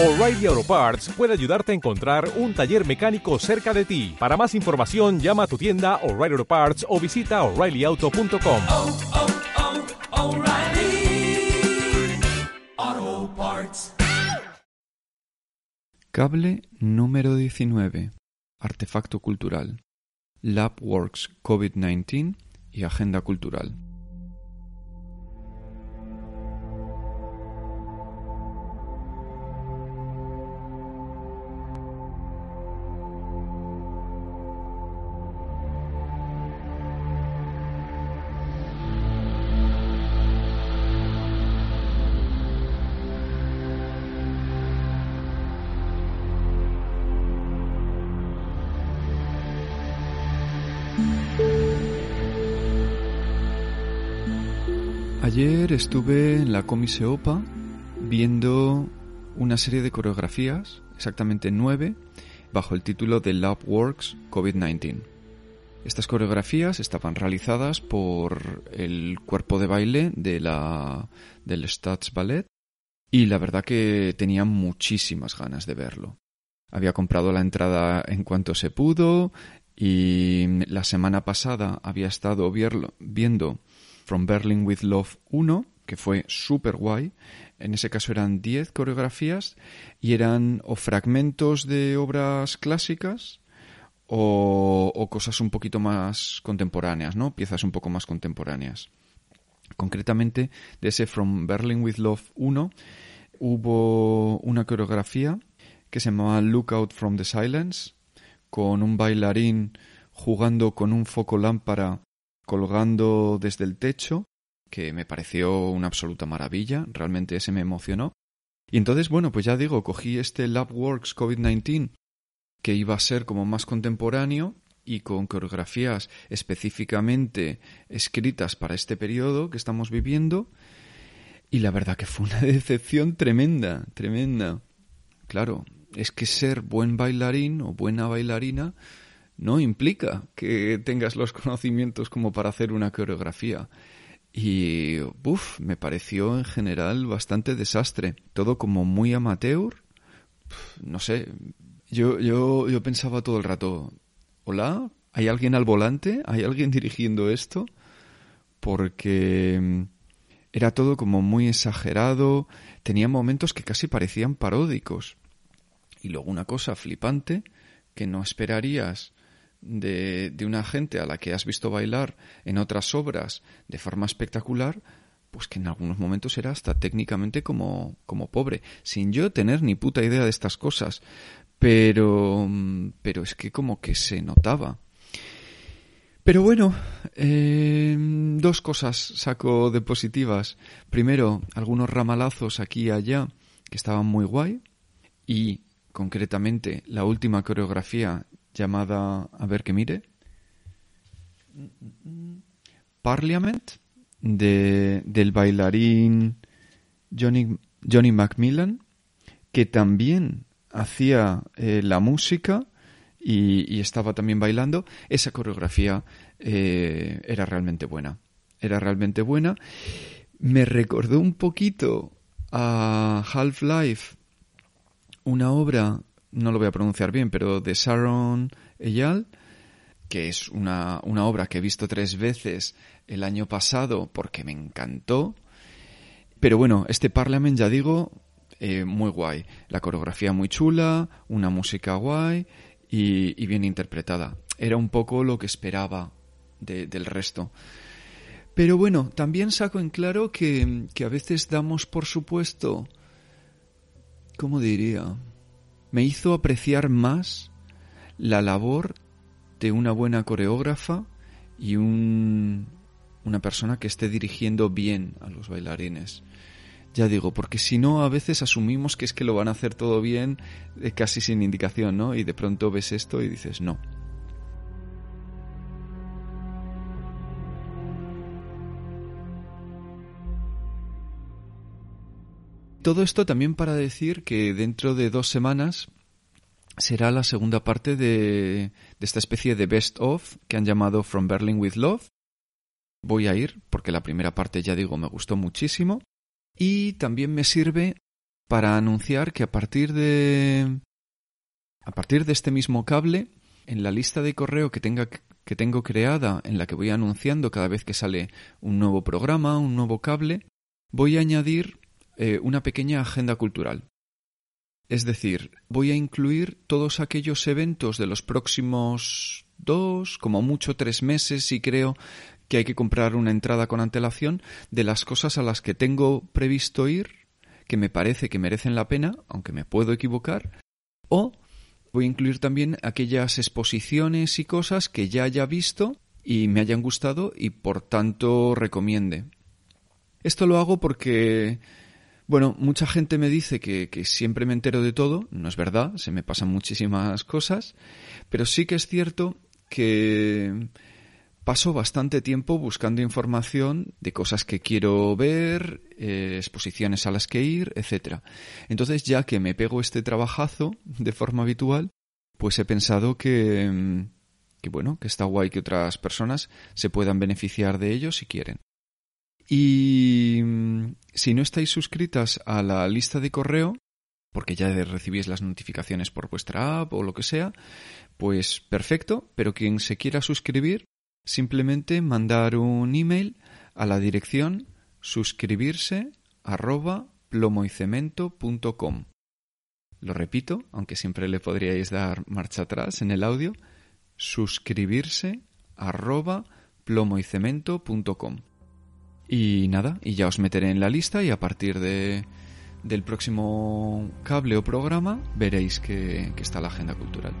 O'Reilly Auto Parts puede ayudarte a encontrar un taller mecánico cerca de ti. Para más información, llama a tu tienda O'Reilly Auto Parts o visita oreillyauto.com. oh, oh, Parts. Cable número 19. Artefacto cultural. LabWorks COVID-19 y Agenda Cultural. Ayer estuve en la Comise Opa viendo una serie de coreografías, exactamente nueve, bajo el título de LabWorks COVID-19. Estas coreografías estaban realizadas por el cuerpo de baile de la, del Staatsballet y la verdad que tenía muchísimas ganas de verlo. Había comprado la entrada en cuanto se pudo y la semana pasada había estado viendo From Berlin with Love 1, que fue súper guay. En ese caso eran 10 coreografías y eran o fragmentos de obras clásicas o, o cosas un poquito más contemporáneas, ¿no? Piezas un poco más contemporáneas. Concretamente, de ese From Berlin with Love 1 hubo una coreografía que se llamaba Lookout from the Silence, con un bailarín jugando con un foco lámpara colgando desde el techo, que me pareció una absoluta maravilla, realmente ese me emocionó. Y entonces, bueno, pues ya digo, cogí este LabWorks COVID-19, que iba a ser como más contemporáneo y con coreografías específicamente escritas para este periodo que estamos viviendo, y la verdad que fue una decepción tremenda, tremenda. Claro, es que ser buen bailarín o buena bailarina no implica que tengas los conocimientos como para hacer una coreografía. Y, uff, me pareció en general bastante desastre. Todo como muy amateur. No sé, yo, yo, yo pensaba todo el rato, hola, ¿hay alguien al volante? ¿Hay alguien dirigiendo esto? Porque mm, era todo como muy exagerado, tenía momentos que casi parecían paródicos. Y luego una cosa flipante que no esperarías de, de una gente a la que has visto bailar en otras obras de forma espectacular, pues que en algunos momentos era hasta técnicamente como, como pobre, sin yo tener ni puta idea de estas cosas. Pero, pero es que como que se notaba. Pero bueno, eh, dos cosas saco de positivas. Primero, algunos ramalazos aquí y allá que estaban muy guay. Y concretamente la última coreografía llamada, a ver que mire, Parliament, de, del bailarín Johnny, Johnny Macmillan, que también hacía eh, la música y, y estaba también bailando. Esa coreografía eh, era realmente buena. Era realmente buena. Me recordó un poquito a Half-Life, una obra, no lo voy a pronunciar bien, pero de Sharon Eyal, que es una, una obra que he visto tres veces el año pasado porque me encantó. Pero bueno, este Parliament, ya digo, eh, muy guay. La coreografía muy chula, una música guay y, bien interpretada. Era un poco lo que esperaba de- del resto. Pero bueno, también saco en claro que, que a veces damos por supuesto, ¿cómo diría? Me hizo apreciar más la labor de una buena coreógrafa y un, una persona que esté dirigiendo bien a los bailarines. Ya digo, porque si no, a veces asumimos que es que lo van a hacer todo bien, eh, casi sin indicación, ¿no? Y de pronto ves esto y dices, no. Todo esto también para decir que dentro de dos semanas será la segunda parte de, esta especie de best of que han llamado From Berlin with Love. Voy a ir porque la primera parte, ya digo, me gustó muchísimo. Y también me sirve para anunciar que a partir de a partir de este mismo cable en la lista de correo que que tengo creada en la que voy anunciando cada vez que sale un nuevo programa, un nuevo cable, voy a añadir eh, una pequeña agenda cultural. Es decir, voy a incluir todos aquellos eventos de los próximos dos, como mucho tres meses, y creo que hay que comprar una entrada con antelación, de las cosas a las que tengo previsto ir, que me parece que merecen la pena, aunque me puedo equivocar, o Voy a incluir también aquellas exposiciones y cosas que ya haya visto y me hayan gustado y por tanto recomiende. Esto lo hago porque, bueno, mucha gente me dice que, siempre me entero de todo, no es verdad, se me pasan muchísimas cosas, pero sí que es cierto que paso bastante tiempo buscando información de cosas que quiero ver, eh, exposiciones a las que ir, etc. Entonces, ya que me pego este trabajazo de forma habitual, pues he pensado que, mm, que bueno, que está guay que otras personas se puedan beneficiar de ello si quieren. Y mm, si no estáis suscritas a la lista de correo, porque ya recibís las notificaciones por vuestra app o lo que sea, pues perfecto, pero quien se quiera suscribir, simplemente mandar un email a la dirección suscribirse arroba plomoycemento.com. Lo repito, aunque siempre le podríais dar marcha atrás en el audio, suscribirse arroba plomoycemento.com. Y nada, y ya os meteré en la lista y a partir de, del próximo cable o programa veréis que, que está la agenda cultural.